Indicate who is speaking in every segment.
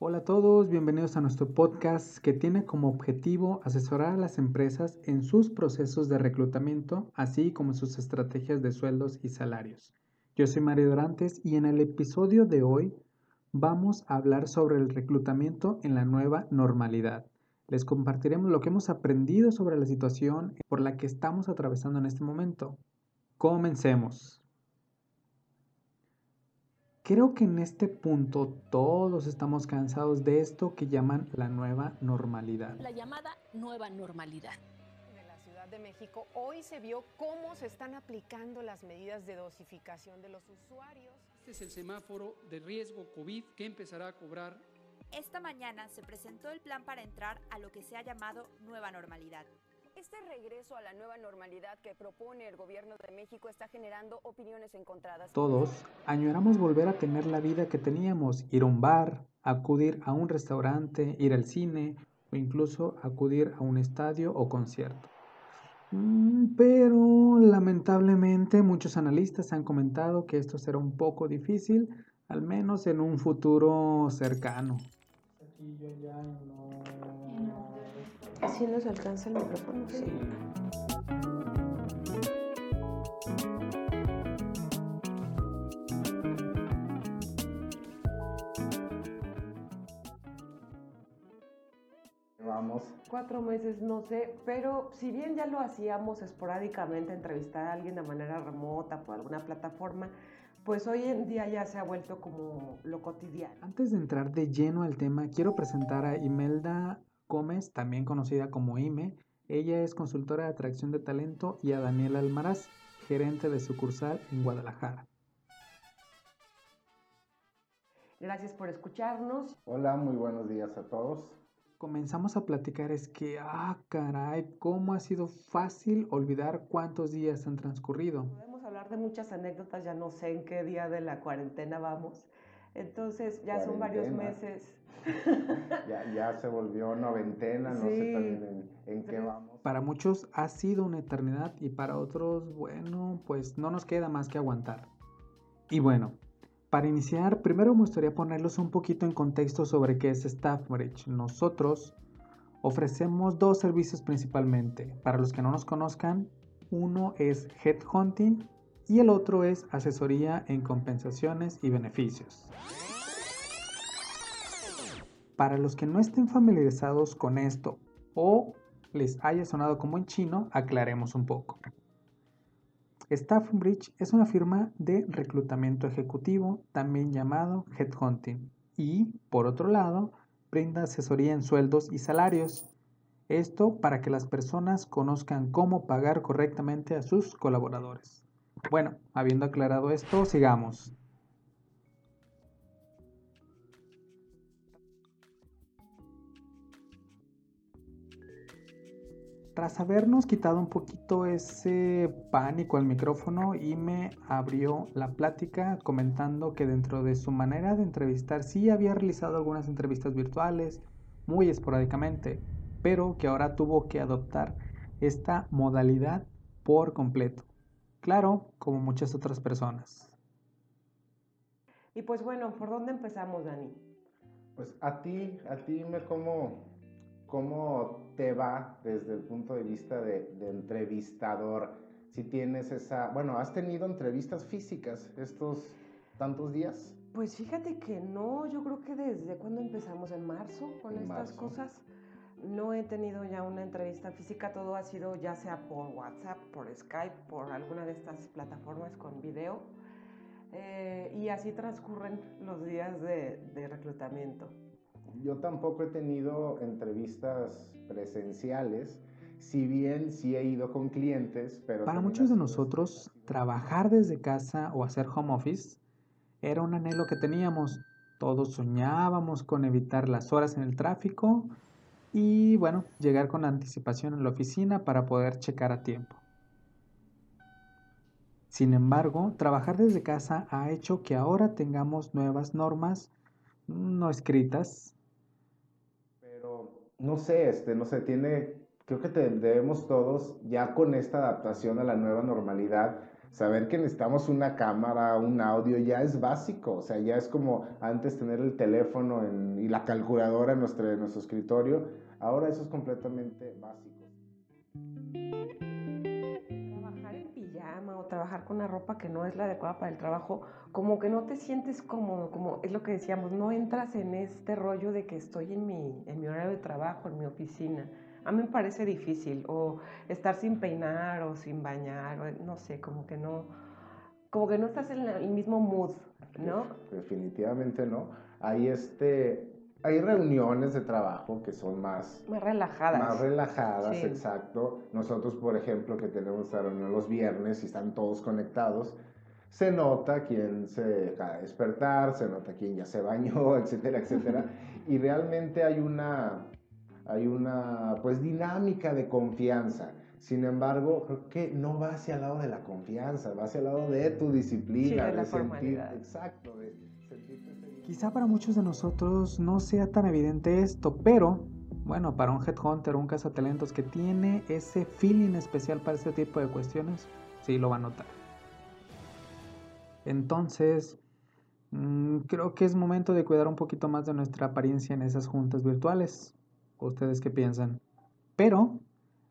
Speaker 1: Hola a todos, bienvenidos a nuestro podcast que tiene como objetivo asesorar a las empresas en sus procesos de reclutamiento, así como sus estrategias de sueldos y salarios. Yo soy Mario Dorantes y en el episodio de hoy vamos a hablar sobre el reclutamiento en la nueva normalidad. Les compartiremos lo que hemos aprendido sobre la situación por la que estamos atravesando en este momento. Comencemos. Creo que en este punto todos estamos cansados de esto que llaman la nueva normalidad.
Speaker 2: La llamada nueva normalidad.
Speaker 3: En la Ciudad de México hoy se vio cómo se están aplicando las medidas de dosificación de los usuarios.
Speaker 4: Este es el semáforo de riesgo COVID que empezará a cobrar.
Speaker 5: Esta mañana se presentó el plan para entrar a lo que se ha llamado nueva normalidad.
Speaker 3: Este regreso a la nueva normalidad que propone el gobierno de México está generando opiniones encontradas.
Speaker 1: Todos añoramos volver a tener la vida que teníamos, ir a un bar, acudir a un restaurante, ir al cine o incluso acudir a un estadio o concierto. Mm, pero lamentablemente muchos analistas han comentado que esto será un poco difícil, al menos en un futuro cercano. Aquí yo ya no...
Speaker 6: ¿Así nos alcanza el micrófono? Sí.
Speaker 7: Vamos.
Speaker 6: Cuatro meses, no sé, pero si bien ya lo hacíamos esporádicamente, entrevistar a alguien de manera remota por alguna plataforma, pues hoy en día ya se ha vuelto como lo cotidiano.
Speaker 1: Antes de entrar de lleno al tema, quiero presentar a Imelda Gómez, también conocida como IME. Ella es consultora de atracción de talento y a Daniel Almaraz, gerente de sucursal en Guadalajara.
Speaker 6: Gracias por escucharnos.
Speaker 7: Hola, muy buenos días a todos.
Speaker 1: Comenzamos a platicar es que, ah, caray, cómo ha sido fácil olvidar cuántos días han transcurrido.
Speaker 6: Podemos hablar de muchas anécdotas, ya no sé en qué día de la cuarentena vamos. Entonces ya son varios meses.
Speaker 7: ya, ya, se volvió noventena, no sé también en, qué vamos.
Speaker 1: Para muchos ha sido una eternidad y para otros, bueno, pues no nos queda más que aguantar. Y bueno, para iniciar, primero me gustaría ponerlos un poquito en contexto sobre qué es StaffBridge. Nosotros ofrecemos dos servicios principalmente. Para los que no nos conozcan, uno es Headhunting y el otro es asesoría en compensaciones y beneficios. Para los que no estén familiarizados con esto o les haya sonado como en chino, aclaremos un poco. Staffbridge es una firma de reclutamiento ejecutivo, también llamado headhunting, y, por otro lado, brinda asesoría en sueldos y salarios. Esto para que las personas conozcan cómo pagar correctamente a sus colaboradores. Bueno, habiendo aclarado esto, sigamos. Tras habernos quitado un poquito ese pánico al micrófono y me abrió la plática comentando que dentro de su manera de entrevistar sí había realizado algunas entrevistas virtuales muy esporádicamente, pero que ahora tuvo que adoptar esta modalidad por completo. Claro, como muchas otras personas.
Speaker 6: Y pues bueno, ¿por dónde empezamos, Dani?
Speaker 7: Pues a ti, a ti me como ¿Cómo te va desde el punto de vista de, entrevistador? Si tienes esa, bueno, ¿has tenido entrevistas físicas estos tantos días?
Speaker 6: Pues fíjate que no, yo creo que desde cuando empezamos en marzo con estas cosas, no he tenido ya una entrevista física, todo ha sido ya sea por WhatsApp, por Skype, por alguna de estas plataformas con video, eh, y así transcurren los días de reclutamiento.
Speaker 7: Yo tampoco he tenido entrevistas presenciales, si bien sí he ido con clientes, pero...
Speaker 1: Para muchos de nosotros, trabajar desde casa o hacer home office era un anhelo que teníamos. Todos soñábamos con evitar las horas en el tráfico y, bueno, llegar con anticipación en la oficina para poder checar a tiempo. Sin embargo, trabajar desde casa ha hecho que ahora tengamos nuevas normas no escritas
Speaker 7: no sé, este, no sé, tiene, creo que debemos todos, ya con esta adaptación a la nueva normalidad, saber que necesitamos una cámara, un audio, ya es básico, o sea, ya es como antes tener el teléfono y la calculadora en nuestro, nuestro escritorio, ahora eso es completamente básico.
Speaker 6: Trabajar en pijama o trabajar con una ropa que no es la adecuada para el trabajo, como que no te sientes cómodo, como es lo que decíamos, no entras en este rollo de que estoy en mi, en mi horario de trabajo, en mi oficina a mí me parece difícil, o estar sin peinar o sin bañar, no sé, como que no, como que no estás en el mismo mood, ¿no?
Speaker 7: Definitivamente no. Hay este, hay reuniones de trabajo que son más...
Speaker 6: Más relajadas.
Speaker 7: Más relajadas, exacto. Nosotros, por ejemplo, que tenemos esta reunión los viernes y están todos conectados, se nota quién se acaba de despertar, se nota quién ya se bañó, etcétera, etcétera. y realmente hay una, hay una pues dinámica de confianza. Sin embargo, creo que no va hacia el lado de la confianza, va hacia el lado de tu disciplina,
Speaker 6: de,
Speaker 7: la
Speaker 6: sentir,
Speaker 7: exacto, de
Speaker 1: Quizá para muchos de nosotros no sea tan evidente esto, pero bueno, para un headhunter, un cazatalentos que tiene ese feeling especial para este tipo de cuestiones, sí lo va a notar. Entonces, mm, creo que es momento de cuidar un poquito más de nuestra apariencia en esas juntas virtuales. ¿Ustedes qué piensan? Pero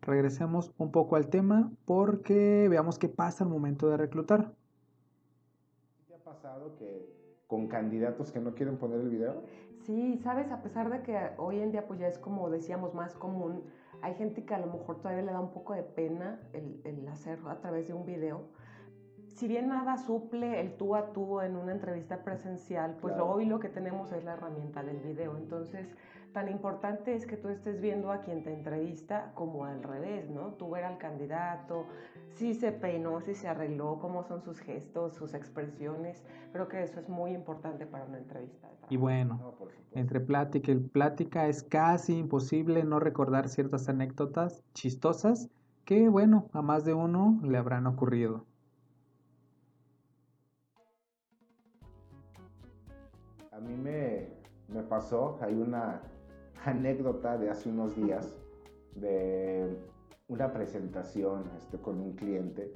Speaker 1: regresemos un poco al tema porque veamos qué pasa al momento de reclutar.
Speaker 7: ¿Te ha pasado que con candidatos que no quieren poner el video?
Speaker 6: Sí, sabes, a pesar de que hoy en día pues ya es como decíamos más común, hay gente que a lo mejor todavía le da un poco de pena el, el hacerlo a través de un video. Si bien nada suple el tú a tú en una entrevista presencial, pues hoy lo que tenemos es la herramienta del video. Entonces, tan importante es que tú estés viendo a quien te entrevista como al revés, ¿no? Tú ver al candidato, si se peinó, si se arregló, cómo son sus gestos, sus expresiones. Creo que eso es muy importante para una entrevista.
Speaker 1: y bueno, entre plática y plática es casi imposible no recordar ciertas anécdotas chistosas que, bueno, a más de uno le habrán ocurrido.
Speaker 7: Mí me, me pasó, hay una anécdota de hace unos días de una presentación este, con un cliente.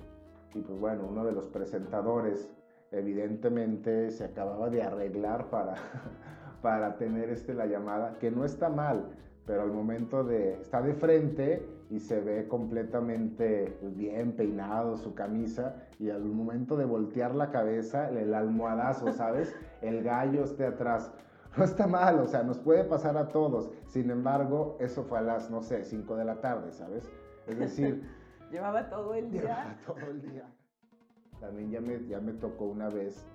Speaker 7: Y pues bueno, uno de los presentadores evidentemente se acababa de arreglar para, para tener este, la llamada, que no está mal, pero al momento de, está de frente y se ve completamente pues, bien peinado su camisa y al momento de voltear la cabeza, el almohadazo, ¿sabes? El gallo esté atrás no está mal, o sea, nos puede pasar a todos. Sin embargo, eso fue a las, no sé, 5 de la tarde, ¿sabes? Es decir...
Speaker 6: llevaba todo el día.
Speaker 7: Llevaba todo el día. También ya me, ya me tocó una vez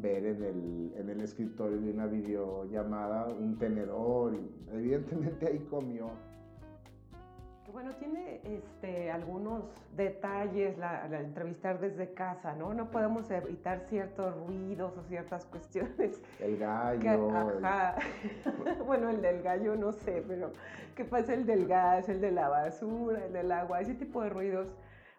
Speaker 7: ver en el, en el escritorio de una videollamada un tenedor y evidentemente ahí comió
Speaker 6: bueno, tiene este, algunos detalles la, entrevistar desde casa, ¿no? No podemos evitar ciertos ruidos o ciertas cuestiones.
Speaker 7: El gallo.
Speaker 6: ajá. bueno, el del gallo no sé, pero ¿qué pasa el del gas, el de la basura, el del agua? Ese tipo de ruidos.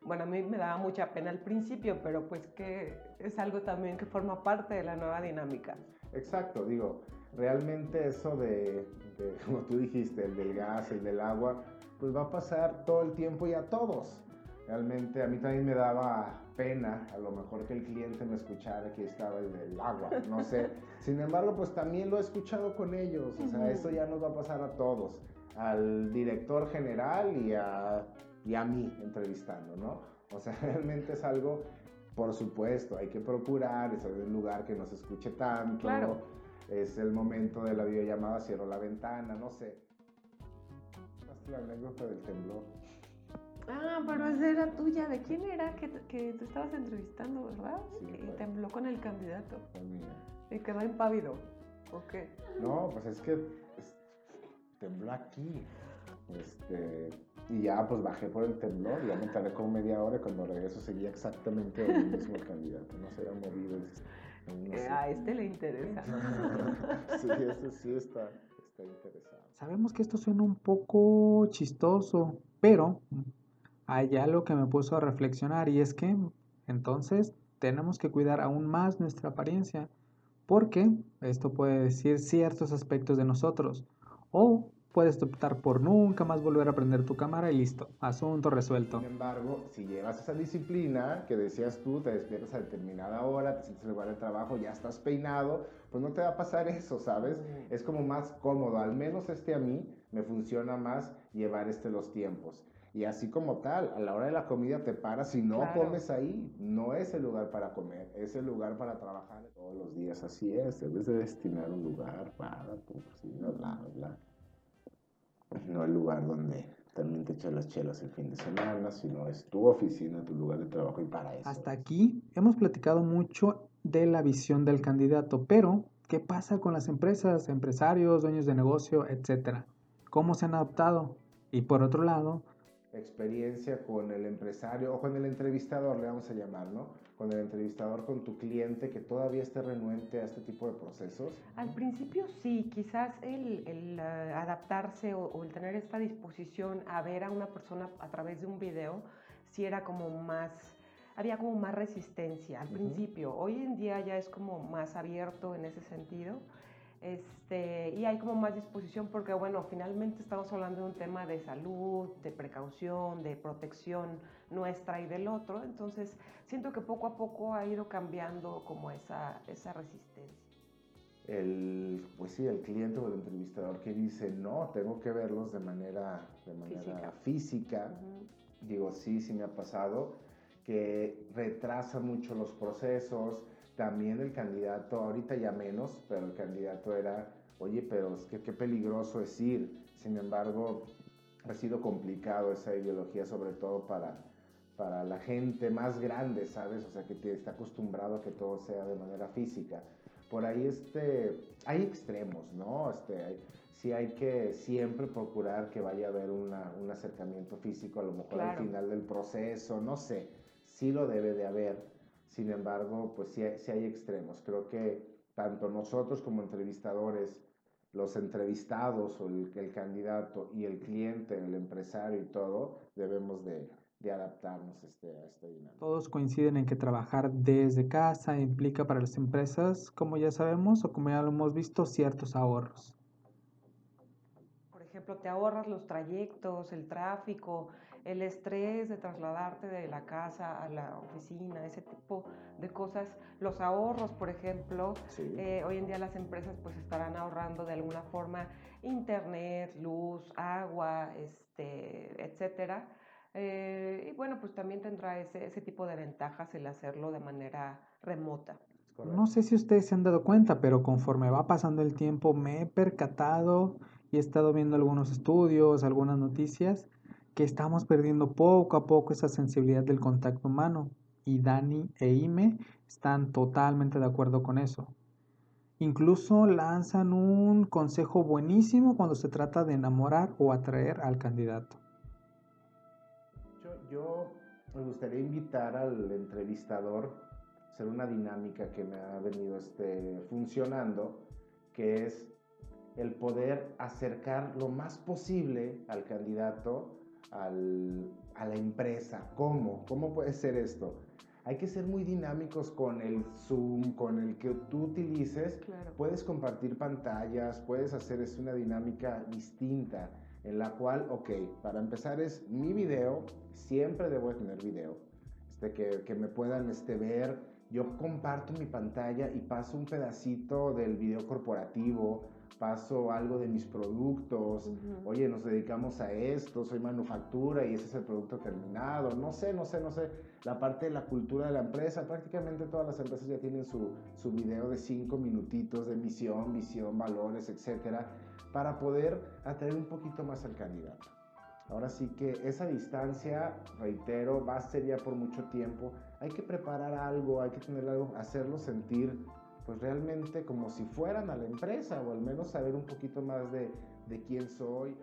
Speaker 6: Bueno, a mí me daba mucha pena al principio, pero pues que es algo también que forma parte de la nueva dinámica.
Speaker 7: Exacto, digo, realmente eso de, de como tú dijiste, el del gas, el del agua, pues va a pasar todo el tiempo y a todos. Realmente a mí también me daba pena, a lo mejor que el cliente me escuchara que estaba el agua, no sé. Sin embargo, pues también lo he escuchado con ellos, o sea, eso ya nos va a pasar a todos, al director general y a, y a mí entrevistando, ¿no? O sea, realmente es algo, por supuesto, hay que procurar, es el lugar que no se escuche tanto,
Speaker 6: claro.
Speaker 7: es el momento de la videollamada, cierro la ventana, no sé la anécdota del temblor.
Speaker 6: Ah, pero esa era tuya. ¿De quién era que, que tú estabas entrevistando, verdad?
Speaker 7: Sí,
Speaker 6: y tembló con el candidato.
Speaker 7: Mía.
Speaker 6: Y quedó impávido. ¿O qué?
Speaker 7: No, pues es que tembló aquí. Este, y ya pues bajé por el temblor, ya me tardé como media hora y cuando regreso seguía exactamente el mismo candidato, no se había movido.
Speaker 6: Eh, a este le interesa.
Speaker 7: sí, este sí está, está interesado.
Speaker 1: Sabemos que esto suena un poco chistoso, pero hay algo que me puso a reflexionar y es que entonces tenemos que cuidar aún más nuestra apariencia porque esto puede decir ciertos aspectos de nosotros o puedes optar por nunca más volver a prender tu cámara y listo, asunto resuelto.
Speaker 7: Sin embargo, si llevas esa disciplina que decías tú, te despiertas a determinada hora, te sientes en el lugar de trabajo, ya estás peinado, pues no te va a pasar eso, ¿sabes? Es como más cómodo, al menos este a mí me funciona más llevar este los tiempos. Y así como tal, a la hora de la comida te paras y no comes ahí. No es el lugar para comer, es el lugar para trabajar todos los días. Así es, debes de destinar un lugar para tu cocina, bla, bla. No el lugar donde también te echas las chelas el fin de semana, sino es tu oficina, tu lugar de trabajo y para eso.
Speaker 1: Hasta aquí hemos platicado mucho de la visión del candidato, pero ¿qué pasa con las empresas, empresarios, dueños de negocio, etcétera? ¿Cómo se han adaptado? Y por otro lado,
Speaker 7: experiencia con el empresario o con el entrevistador, le vamos a llamar, ¿no? Con el entrevistador, con tu cliente que todavía esté renuente a este tipo de procesos?
Speaker 6: Al principio sí, quizás el, el eh, adaptarse o, el tener esta disposición a ver a una persona a través de un video, sí era como más, había como más resistencia al principio. Hoy en día ya es como más abierto en ese sentido. Este, y hay como más disposición porque, bueno, finalmente estamos hablando de un tema de salud, de precaución, de protección nuestra y del otro. Entonces, siento que poco a poco ha ido cambiando como esa, esa resistencia.
Speaker 7: El, pues sí, el cliente o el entrevistador que dice, no, tengo que verlos de manera, de manera física. Digo, sí, sí me ha pasado, que retrasa mucho los procesos, también el candidato, ahorita ya menos, pero el candidato era, oye, pero es que qué peligroso es ir. Sin embargo, ha sido complicado esa ideología, sobre todo para, para la gente más grande, ¿sabes? O sea, que está acostumbrado a que todo sea de manera física. Por ahí este, hay extremos, ¿no? Este, sí hay que siempre procurar que vaya a haber una, un acercamiento físico, a lo mejor al final del proceso, no sé, sí lo debe de haber sin embargo, pues sí, hay extremos. Creo que tanto nosotros como entrevistadores, los entrevistados o el, candidato y el cliente, el empresario y todo, debemos de, adaptarnos este, a este dinámica.
Speaker 1: Todos coinciden en que trabajar desde casa implica para las empresas, como ya sabemos o como ya lo hemos visto, ciertos ahorros.
Speaker 6: Por ejemplo, te ahorras los trayectos, el tráfico, el estrés de trasladarte de la casa a la oficina, ese tipo de cosas, los ahorros, por ejemplo, eh, hoy en día las empresas pues estarán ahorrando de alguna forma internet, luz, agua, este, etcétera. Eh, y bueno, pues también tendrá ese, ese tipo de ventajas el hacerlo de manera remota.
Speaker 1: No sé si ustedes se han dado cuenta, pero conforme va pasando el tiempo me he percatado y he estado viendo algunos estudios, algunas noticias que estamos perdiendo poco a poco esa sensibilidad del contacto humano y Dani e Ime están totalmente de acuerdo con eso. Incluso lanzan un consejo buenísimo cuando se trata de enamorar o atraer al candidato.
Speaker 7: Yo, me gustaría invitar al entrevistador a hacer una dinámica que me ha venido este, funcionando, que es el poder acercar lo más posible al candidato a la empresa. ¿Cómo? ¿Cómo puede ser esto? Hay que ser muy dinámicos con el Zoom, con el que tú utilices. Puedes compartir pantallas, puedes hacer es una dinámica distinta en la cual, ok, para empezar es mi video, siempre debo tener video, este, que, que me puedan este, ver. Yo comparto mi pantalla y paso un pedacito del video corporativo, paso algo de mis productos, oye, nos dedicamos a esto, soy manufactura y ese es el producto terminado, no sé, no sé, no sé, la parte de la cultura de la empresa, prácticamente todas las empresas ya tienen su, su video de cinco minutitos de misión, visión, valores, etcétera, para poder atraer un poquito más al candidato. Ahora sí que esa distancia, reitero, va a ser ya por mucho tiempo. Hay que preparar algo, hay que tener algo, hacerlo sentir pues realmente como si fueran a la empresa o al menos saber un poquito más de, de quién soy.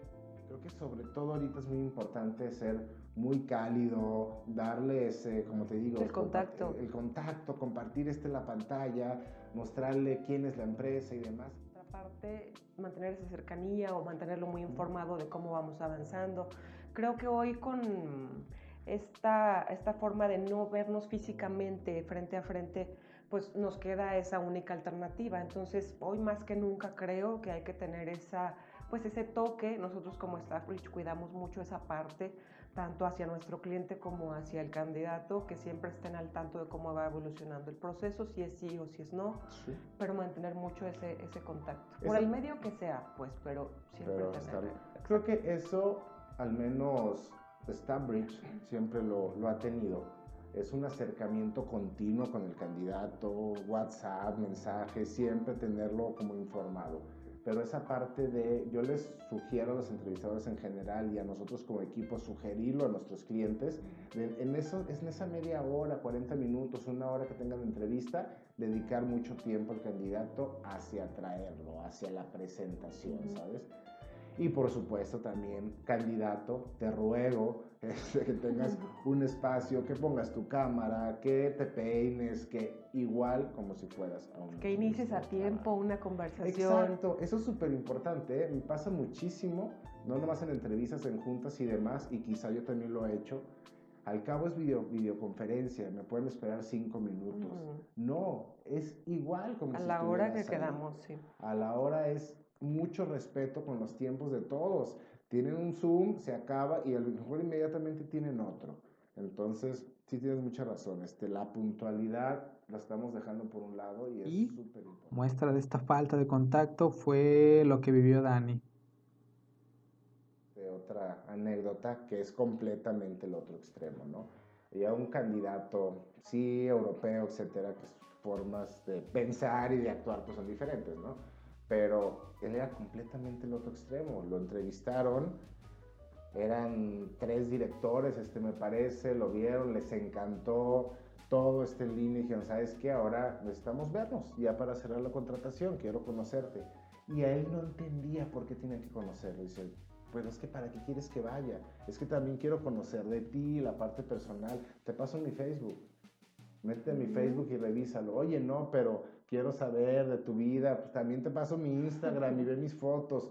Speaker 7: Creo que sobre todo ahorita es muy importante ser muy cálido, darles, como te digo,
Speaker 6: el contacto.
Speaker 7: El contacto, compartir este la pantalla, mostrarle quién es la empresa y demás.
Speaker 6: Otra parte, mantener esa cercanía o mantenerlo muy informado de cómo vamos avanzando. Creo que hoy con esta, esta forma de no vernos físicamente frente a frente, pues nos queda esa única alternativa. Entonces, hoy más que nunca creo que hay que tener esa pues ese toque, nosotros como Staffbridge cuidamos mucho esa parte, tanto hacia nuestro cliente como hacia el candidato, que siempre estén al tanto de cómo va evolucionando el proceso, si es sí o si es no, pero mantener mucho ese, ese contacto. Por el medio que sea, pues, pero siempre tener...
Speaker 7: Creo que eso, al menos Staffbridge, siempre lo, lo ha tenido es un acercamiento continuo con el candidato, WhatsApp, mensajes, siempre tenerlo como informado. Pero esa parte de, yo les sugiero a los entrevistadores en general y a nosotros como equipo sugerirlo a nuestros clientes, en, eso, es en esa media hora, 40 minutos, una hora que tengan entrevista, dedicar mucho tiempo al candidato hacia traerlo, hacia la presentación, ¿sabes? Y por supuesto también, candidato, te ruego este, que tengas un espacio, que pongas tu cámara, que te peines, que igual como si fueras a un...
Speaker 6: Que inicies a tiempo una conversación.
Speaker 7: Exacto, eso es súper importante, ¿eh? me pasa muchísimo, no nomás en entrevistas, en juntas y demás, y quizá yo también lo he hecho. Al cabo es video, videoconferencia, me pueden esperar cinco minutos. No, es igual como
Speaker 6: a la hora que quedamos, sí.
Speaker 7: A la hora es mucho respeto con los tiempos de todos. Tienen un Zoom, se acaba y a lo mejor inmediatamente tienen otro. Entonces, sí tienes mucha razón. Este, la puntualidad la estamos dejando por un lado y es súper importante.
Speaker 1: Muestra de esta falta de contacto fue lo que vivió Dani.
Speaker 7: De otra anécdota que es completamente el otro extremo, ¿no? Y a un candidato, sí, europeo, etcétera, que sus formas de pensar y de actuar pues son diferentes, ¿no? Pero él era completamente el otro extremo. Lo entrevistaron, eran tres directores, este me parece, lo vieron, les encantó todo este línea y dijeron, ¿sabes qué? Ahora necesitamos vernos ya para cerrar la contratación, quiero conocerte. Y a él no entendía por qué tenía que conocerlo. Dice, pues es que para qué quieres que vaya, es que también quiero conocer de ti, la parte personal. Te paso en mi Facebook. Métete en mi Facebook y revísalo. Oye, no, pero quiero saber de tu vida, pues también te paso mi Instagram y ve mis fotos.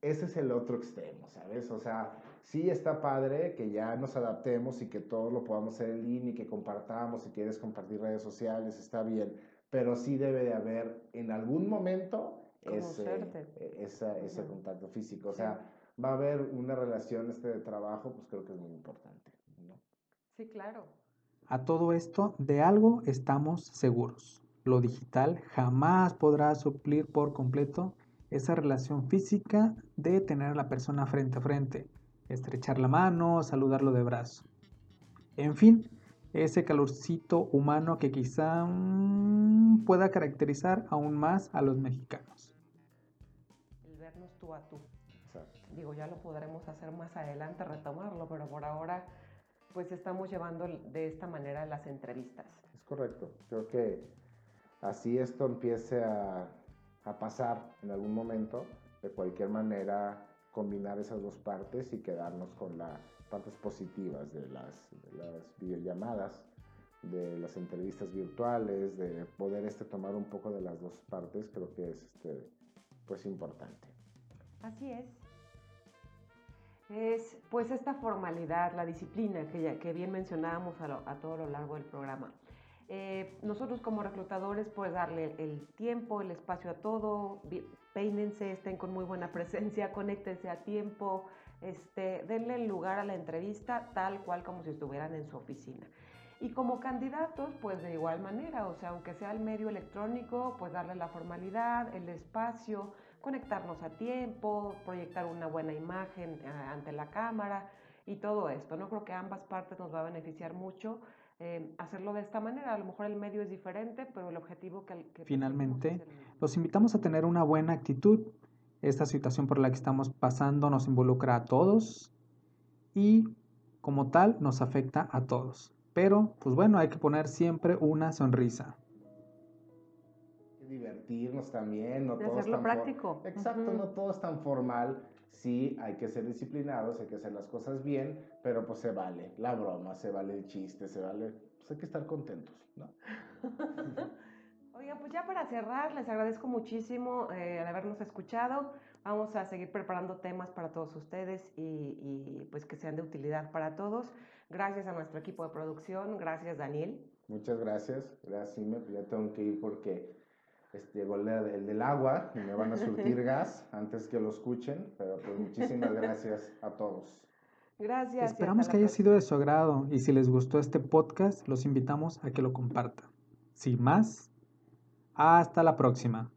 Speaker 7: Ese es el otro extremo, ¿sabes? O sea, sí está padre que ya nos adaptemos y que todo lo podamos hacer en línea y que compartamos, si quieres compartir redes sociales, está bien, pero sí debe de haber en algún momento ese, e, ese contacto físico. O sea, va a haber una relación este de trabajo, pues creo que es muy importante. ¿no?
Speaker 6: Sí, claro.
Speaker 1: A todo esto, de algo estamos seguros lo digital jamás podrá suplir por completo esa relación física de tener a la persona frente a frente, estrechar la mano, saludarlo de brazo. En fin, ese calorcito humano que quizá mm, pueda caracterizar aún más a los mexicanos.
Speaker 6: El vernos tú a tú. Digo, ya lo podremos hacer más adelante, retomarlo, pero por ahora pues estamos llevando de esta manera las entrevistas.
Speaker 7: Es correcto. Creo que así esto empiece a, pasar en algún momento, de cualquier manera combinar esas dos partes y quedarnos con las partes positivas de las, videollamadas, de las entrevistas virtuales, de poder este, tomar un poco de las dos partes, creo que es este, pues importante.
Speaker 6: Así es. Es pues esta formalidad, la disciplina que, ya, que bien mencionábamos a, a todo lo largo del programa. Eh, nosotros como reclutadores, pues darle el tiempo, el espacio a todo, peínense, estén con muy buena presencia, conéctense a tiempo, este, denle el lugar a la entrevista tal cual como si estuvieran en su oficina. Y como candidatos, pues de igual manera, o sea, aunque sea el medio electrónico, pues darle la formalidad, el espacio, conectarnos a tiempo, proyectar una buena imagen eh, ante la cámara y todo esto. No creo que ambas partes nos va a beneficiar mucho eh, hacerlo de esta manera. A lo mejor el medio es diferente, pero el objetivo que... que
Speaker 1: Finalmente, los invitamos a tener una buena actitud. Esta situación por la que estamos pasando nos involucra a todos y como tal nos afecta a todos. Pero, pues bueno, hay que poner siempre una sonrisa.
Speaker 7: Divertirnos también, no
Speaker 6: de todo hacerlo práctico.
Speaker 7: Exacto, no todo es tan formal sí hay que ser disciplinados, hay que hacer las cosas bien, pero pues se vale la broma, se vale el chiste, se vale, pues hay que estar contentos, ¿no?
Speaker 6: Oiga, pues ya para cerrar, les agradezco muchísimo eh, habernos escuchado. Vamos a seguir preparando temas para todos ustedes y, pues que sean de utilidad para todos. Gracias a nuestro equipo de producción, gracias Daniel.
Speaker 7: Muchas gracias, gracias Ime, ya tengo que ir porque este, llegó el, el, del agua y me van a surtir gas antes que lo escuchen, pero pues muchísimas gracias a todos.
Speaker 6: Gracias.
Speaker 1: Esperamos que haya sido de su agrado y si les gustó este podcast, los invitamos a que lo compartan. Sin más, hasta la próxima.